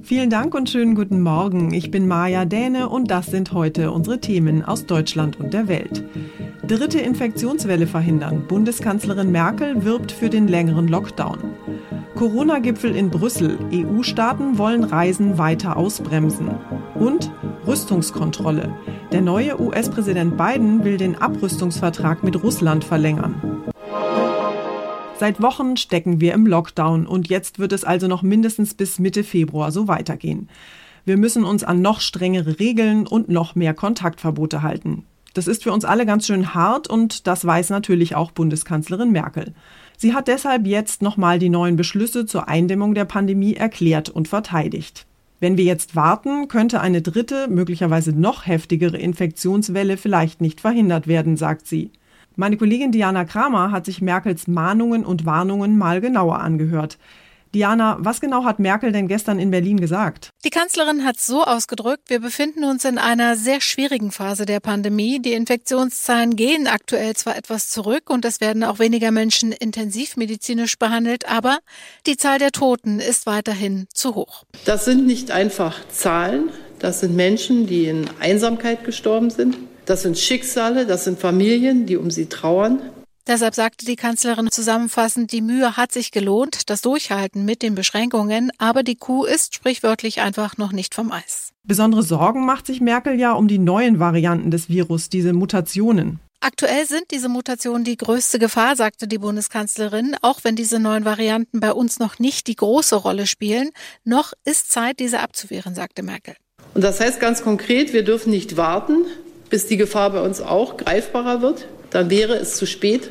Vielen Dank und schönen guten Morgen. Ich bin Maja Däne und das sind heute unsere Themen aus Deutschland und der Welt. Dritte Infektionswelle verhindern. Bundeskanzlerin Merkel wirbt für den längeren Lockdown. Corona-Gipfel in Brüssel. EU-Staaten wollen Reisen weiter ausbremsen. Und Rüstungskontrolle. Der neue US-Präsident Biden will den Abrüstungsvertrag mit Russland verlängern. Seit Wochen stecken wir im Lockdown und jetzt wird es also noch mindestens bis Mitte Februar so weitergehen. Wir müssen uns an noch strengere Regeln und noch mehr Kontaktverbote halten. Das ist für uns alle ganz schön hart und das weiß natürlich auch Bundeskanzlerin Merkel. Sie hat deshalb jetzt nochmal die neuen Beschlüsse zur Eindämmung der Pandemie erklärt und verteidigt. Wenn wir jetzt warten, könnte eine dritte, möglicherweise noch heftigere Infektionswelle vielleicht nicht verhindert werden, sagt sie. Meine Kollegin Diana Kramer hat sich Merkels Mahnungen und Warnungen mal genauer angehört. Diana, was genau hat Merkel denn gestern in Berlin gesagt? Die Kanzlerin hat so ausgedrückt, wir befinden uns in einer sehr schwierigen Phase der Pandemie. Die Infektionszahlen gehen aktuell zwar etwas zurück und es werden auch weniger Menschen intensivmedizinisch behandelt, aber die Zahl der Toten ist weiterhin zu hoch. Das sind nicht einfach Zahlen, das sind Menschen, die in Einsamkeit gestorben sind. Das sind Schicksale, das sind Familien, die um sie trauern. Deshalb sagte die Kanzlerin zusammenfassend, die Mühe hat sich gelohnt, das Durchhalten mit den Beschränkungen, aber die Kuh ist sprichwörtlich einfach noch nicht vom Eis. Besondere Sorgen macht sich Merkel ja um die neuen Varianten des Virus, diese Mutationen. Aktuell sind diese Mutationen die größte Gefahr, sagte die Bundeskanzlerin, auch wenn diese neuen Varianten bei uns noch nicht die große Rolle spielen. Noch ist Zeit, diese abzuwehren, sagte Merkel. Und das heißt ganz konkret, wir dürfen nicht warten, bis die Gefahr bei uns auch greifbarer wird. Dann wäre es zu spät,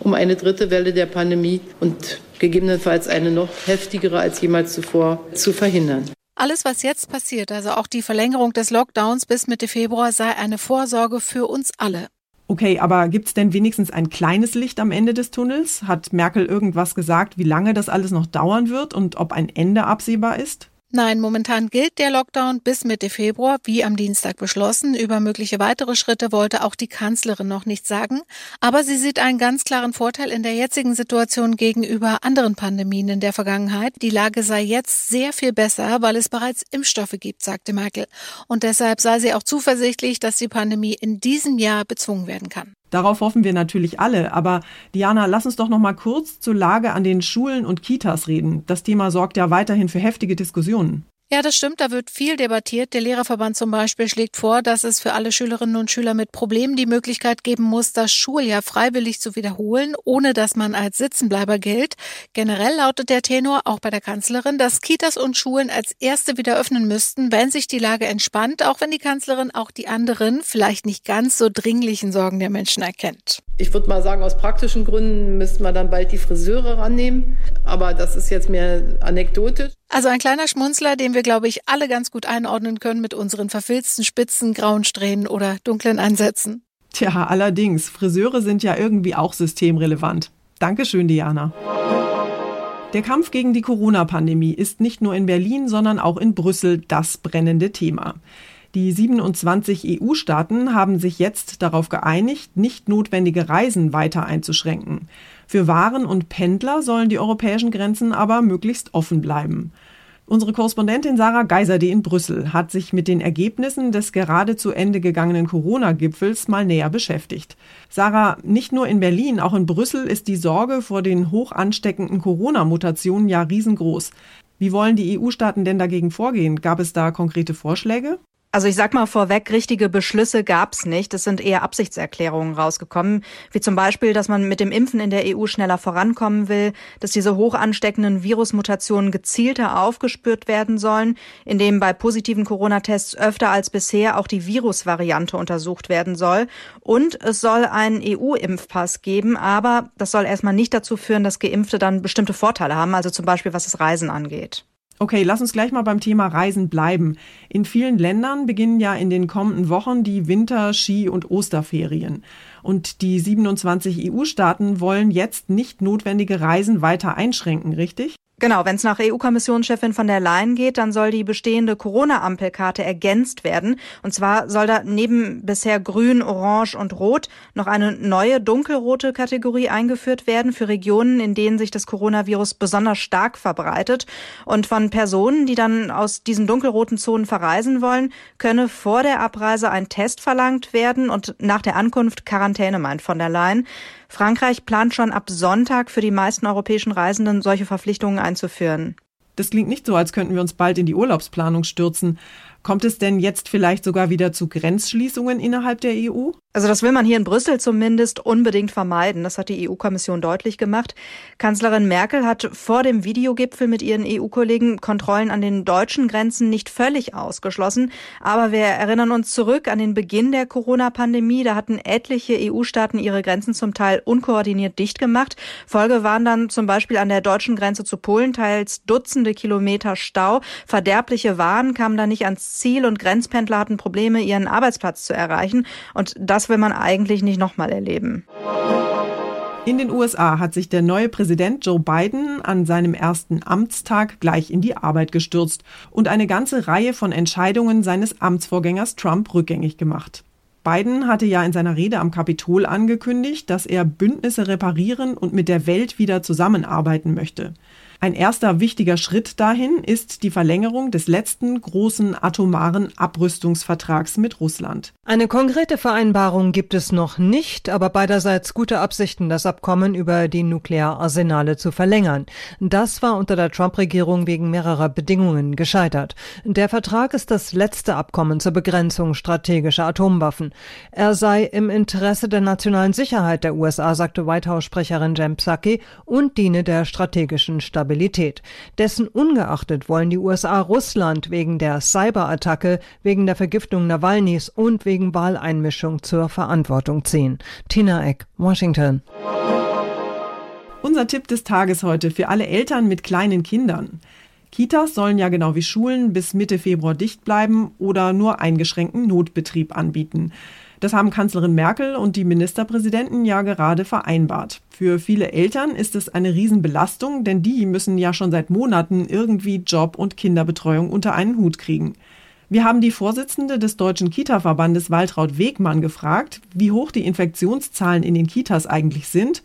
um eine dritte Welle der Pandemie und gegebenenfalls eine noch heftigere als jemals zuvor zu verhindern. Alles, was jetzt passiert, also auch die Verlängerung des Lockdowns bis Mitte Februar, sei eine Vorsorge für uns alle. Okay, aber gibt es denn wenigstens ein kleines Licht am Ende des Tunnels? Hat Merkel irgendwas gesagt, wie lange das alles noch dauern wird und ob ein Ende absehbar ist? Nein, momentan gilt der Lockdown bis Mitte Februar, wie am Dienstag beschlossen. Über mögliche weitere Schritte wollte auch die Kanzlerin noch nichts sagen. Aber sie sieht einen ganz klaren Vorteil in der jetzigen Situation gegenüber anderen Pandemien in der Vergangenheit. Die Lage sei jetzt sehr viel besser, weil es bereits Impfstoffe gibt, sagte Merkel. Und deshalb sei sie auch zuversichtlich, dass die Pandemie in diesem Jahr bezwungen werden kann. Darauf hoffen wir natürlich alle. Aber Diana, lass uns doch noch mal kurz zur Lage an den Schulen und Kitas reden. Das Thema sorgt ja weiterhin für heftige Diskussionen. Ja, das stimmt, da wird viel debattiert. Der Lehrerverband zum Beispiel schlägt vor, dass es für alle Schülerinnen und Schüler mit Problemen die Möglichkeit geben muss, das Schuljahr freiwillig zu wiederholen, ohne dass man als Sitzenbleiber gilt. Generell lautet der Tenor auch bei der Kanzlerin, dass Kitas und Schulen als erste wieder öffnen müssten, wenn sich die Lage entspannt, auch wenn die Kanzlerin auch die anderen, vielleicht nicht ganz so dringlichen Sorgen der Menschen erkennt. Ich würde mal sagen, aus praktischen Gründen müssten wir dann bald die Friseure rannehmen. Aber das ist jetzt mehr anekdotisch. Also ein kleiner Schmunzler, den wir, glaube ich, alle ganz gut einordnen können mit unseren verfilzten Spitzen, grauen Strähnen oder dunklen Ansätzen. Tja, allerdings, Friseure sind ja irgendwie auch systemrelevant. Dankeschön, Diana. Der Kampf gegen die Corona-Pandemie ist nicht nur in Berlin, sondern auch in Brüssel das brennende Thema. Die 27 EU-Staaten haben sich jetzt darauf geeinigt, nicht notwendige Reisen weiter einzuschränken. Für Waren und Pendler sollen die europäischen Grenzen aber möglichst offen bleiben. Unsere Korrespondentin Sarah Geiserde in Brüssel hat sich mit den Ergebnissen des gerade zu Ende gegangenen Corona-Gipfels mal näher beschäftigt. Sarah, nicht nur in Berlin, auch in Brüssel ist die Sorge vor den hoch ansteckenden Corona-Mutationen ja riesengroß. Wie wollen die EU-Staaten denn dagegen vorgehen? Gab es da konkrete Vorschläge? Also ich sag mal vorweg, richtige Beschlüsse gab's nicht. Es sind eher Absichtserklärungen rausgekommen, wie zum Beispiel, dass man mit dem Impfen in der EU schneller vorankommen will, dass diese hoch ansteckenden Virusmutationen gezielter aufgespürt werden sollen, indem bei positiven Corona-Tests öfter als bisher auch die Virusvariante untersucht werden soll. Und es soll einen EU-Impfpass geben, aber das soll erstmal nicht dazu führen, dass Geimpfte dann bestimmte Vorteile haben, also zum Beispiel was das Reisen angeht. Okay, lass uns gleich mal beim Thema Reisen bleiben. In vielen Ländern beginnen ja in den kommenden Wochen die Winter-, Ski- und Osterferien. Und die 27 EU-Staaten wollen jetzt nicht notwendige Reisen weiter einschränken, richtig? Genau, wenn es nach EU-Kommissionschefin von der Leyen geht, dann soll die bestehende Corona-Ampelkarte ergänzt werden. Und zwar soll da neben bisher grün, orange und rot noch eine neue dunkelrote Kategorie eingeführt werden für Regionen, in denen sich das Coronavirus besonders stark verbreitet. Und von Personen, die dann aus diesen dunkelroten Zonen verreisen wollen, könne vor der Abreise ein Test verlangt werden und nach der Ankunft Quarantäne, meint von der Leyen. Frankreich plant schon ab Sonntag für die meisten europäischen Reisenden solche Verpflichtungen einzuführen. Das klingt nicht so, als könnten wir uns bald in die Urlaubsplanung stürzen. Kommt es denn jetzt vielleicht sogar wieder zu Grenzschließungen innerhalb der EU? Also das will man hier in Brüssel zumindest unbedingt vermeiden. Das hat die EU-Kommission deutlich gemacht. Kanzlerin Merkel hat vor dem Videogipfel mit ihren EU-Kollegen Kontrollen an den deutschen Grenzen nicht völlig ausgeschlossen. Aber wir erinnern uns zurück an den Beginn der Corona-Pandemie. Da hatten etliche EU-Staaten ihre Grenzen zum Teil unkoordiniert dicht gemacht. Folge waren dann zum Beispiel an der deutschen Grenze zu Polen teils Dutzende Kilometer Stau. Verderbliche Waren kamen da nicht ans Ziel und Grenzpendler hatten Probleme, ihren Arbeitsplatz zu erreichen. Und das will man eigentlich nicht nochmal erleben. In den USA hat sich der neue Präsident Joe Biden an seinem ersten Amtstag gleich in die Arbeit gestürzt und eine ganze Reihe von Entscheidungen seines Amtsvorgängers Trump rückgängig gemacht. Biden hatte ja in seiner Rede am Kapitol angekündigt, dass er Bündnisse reparieren und mit der Welt wieder zusammenarbeiten möchte. Ein erster wichtiger Schritt dahin ist die Verlängerung des letzten großen atomaren Abrüstungsvertrags mit Russland. Eine konkrete Vereinbarung gibt es noch nicht, aber beiderseits gute Absichten, das Abkommen über die Nukleararsenale zu verlängern. Das war unter der Trump-Regierung wegen mehrerer Bedingungen gescheitert. Der Vertrag ist das letzte Abkommen zur Begrenzung strategischer Atomwaffen. Er sei im Interesse der nationalen Sicherheit der USA, sagte White House-Sprecherin Jen Psaki, und diene der strategischen Stabilität. Stabilität. Dessen ungeachtet wollen die USA Russland wegen der Cyberattacke, wegen der Vergiftung Nawalnys und wegen Wahleinmischung zur Verantwortung ziehen. Tina Eck, Washington. Unser Tipp des Tages heute für alle Eltern mit kleinen Kindern. Kitas sollen ja genau wie Schulen bis Mitte Februar dicht bleiben oder nur eingeschränkten Notbetrieb anbieten. Das haben Kanzlerin Merkel und die Ministerpräsidenten ja gerade vereinbart. Für viele Eltern ist es eine Riesenbelastung, denn die müssen ja schon seit Monaten irgendwie Job und Kinderbetreuung unter einen Hut kriegen. Wir haben die Vorsitzende des Deutschen Kita-Verbandes Waltraud Wegmann gefragt, wie hoch die Infektionszahlen in den Kitas eigentlich sind,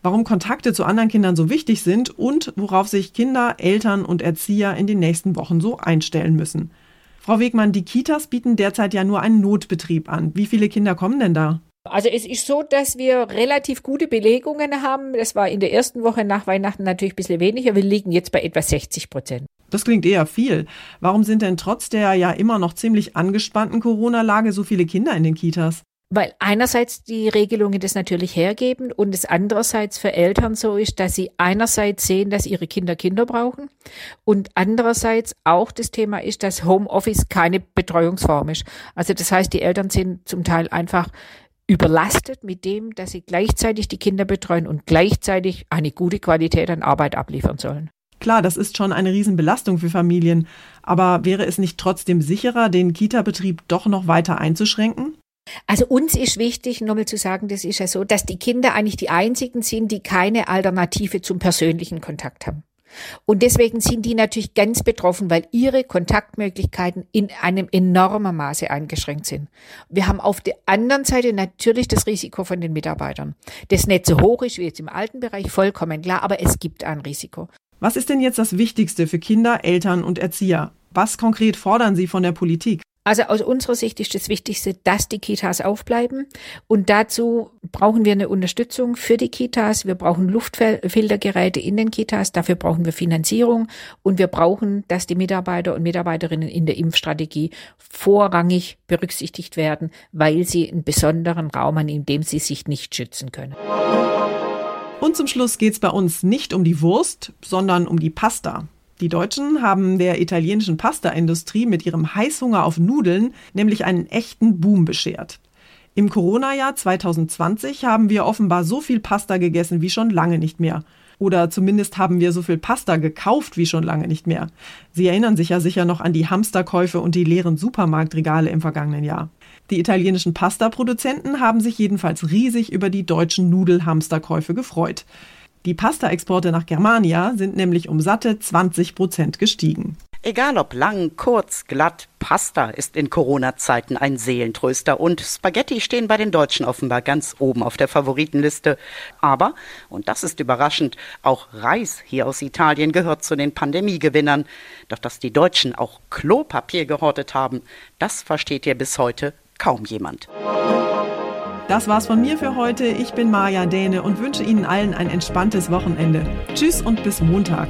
warum Kontakte zu anderen Kindern so wichtig sind und worauf sich Kinder, Eltern und Erzieher in den nächsten Wochen so einstellen müssen. Frau Wegmann, die Kitas bieten derzeit ja nur einen Notbetrieb an. Wie viele Kinder kommen denn da? Also es ist so, dass wir relativ gute Belegungen haben. Das war in der ersten Woche nach Weihnachten natürlich ein bisschen weniger. Wir liegen jetzt bei etwa 60 Prozent. Das klingt eher viel. Warum sind denn trotz der ja immer noch ziemlich angespannten Corona-Lage so viele Kinder in den Kitas? Weil einerseits die Regelungen das natürlich hergeben und es andererseits für Eltern so ist, dass sie einerseits sehen, dass ihre Kinder Kinder brauchen und andererseits auch das Thema ist, dass Homeoffice keine Betreuungsform ist. Also das heißt, die Eltern sind zum Teil einfach überlastet mit dem, dass sie gleichzeitig die Kinder betreuen und gleichzeitig eine gute Qualität an Arbeit abliefern sollen. Klar, das ist schon eine Riesenbelastung für Familien. Aber wäre es nicht trotzdem sicherer, den Kita-Betrieb doch noch weiter einzuschränken? Also uns ist wichtig, nochmal zu sagen, das ist ja so, dass die Kinder eigentlich die einzigen sind, die keine Alternative zum persönlichen Kontakt haben. Und deswegen sind die natürlich ganz betroffen, weil ihre Kontaktmöglichkeiten in einem enormen Maße eingeschränkt sind. Wir haben auf der anderen Seite natürlich das Risiko von den Mitarbeitern. Das nicht so hoch ist wie jetzt im alten Bereich, vollkommen klar, aber es gibt ein Risiko. Was ist denn jetzt das Wichtigste für Kinder, Eltern und Erzieher? Was konkret fordern Sie von der Politik? Also aus unserer Sicht ist das Wichtigste, dass die Kitas aufbleiben. Und dazu brauchen wir eine Unterstützung für die Kitas. Wir brauchen Luftfiltergeräte in den Kitas. Dafür brauchen wir Finanzierung. Und wir brauchen, dass die Mitarbeiter und Mitarbeiterinnen in der Impfstrategie vorrangig berücksichtigt werden, weil sie einen besonderen Raum haben, in dem sie sich nicht schützen können. Und zum Schluss geht es bei uns nicht um die Wurst, sondern um die Pasta. Die Deutschen haben der italienischen Pasta-Industrie mit ihrem Heißhunger auf Nudeln nämlich einen echten Boom beschert. Im Corona-Jahr 2020 haben wir offenbar so viel Pasta gegessen wie schon lange nicht mehr. Oder zumindest haben wir so viel Pasta gekauft wie schon lange nicht mehr. Sie erinnern sich ja sicher noch an die Hamsterkäufe und die leeren Supermarktregale im vergangenen Jahr. Die italienischen Pasta-Produzenten haben sich jedenfalls riesig über die deutschen Nudelhamsterkäufe gefreut. Die Pasta-Exporte nach Germania sind nämlich um satte 20 Prozent gestiegen. Egal ob lang, kurz, glatt, Pasta ist in Corona-Zeiten ein Seelentröster und Spaghetti stehen bei den Deutschen offenbar ganz oben auf der Favoritenliste. Aber, und das ist überraschend, auch Reis hier aus Italien gehört zu den Pandemiegewinnern. Doch dass die Deutschen auch Klopapier gehortet haben, das versteht ja bis heute kaum jemand. Das war's von mir für heute. Ich bin Maja Däne und wünsche Ihnen allen ein entspanntes Wochenende. Tschüss und bis Montag.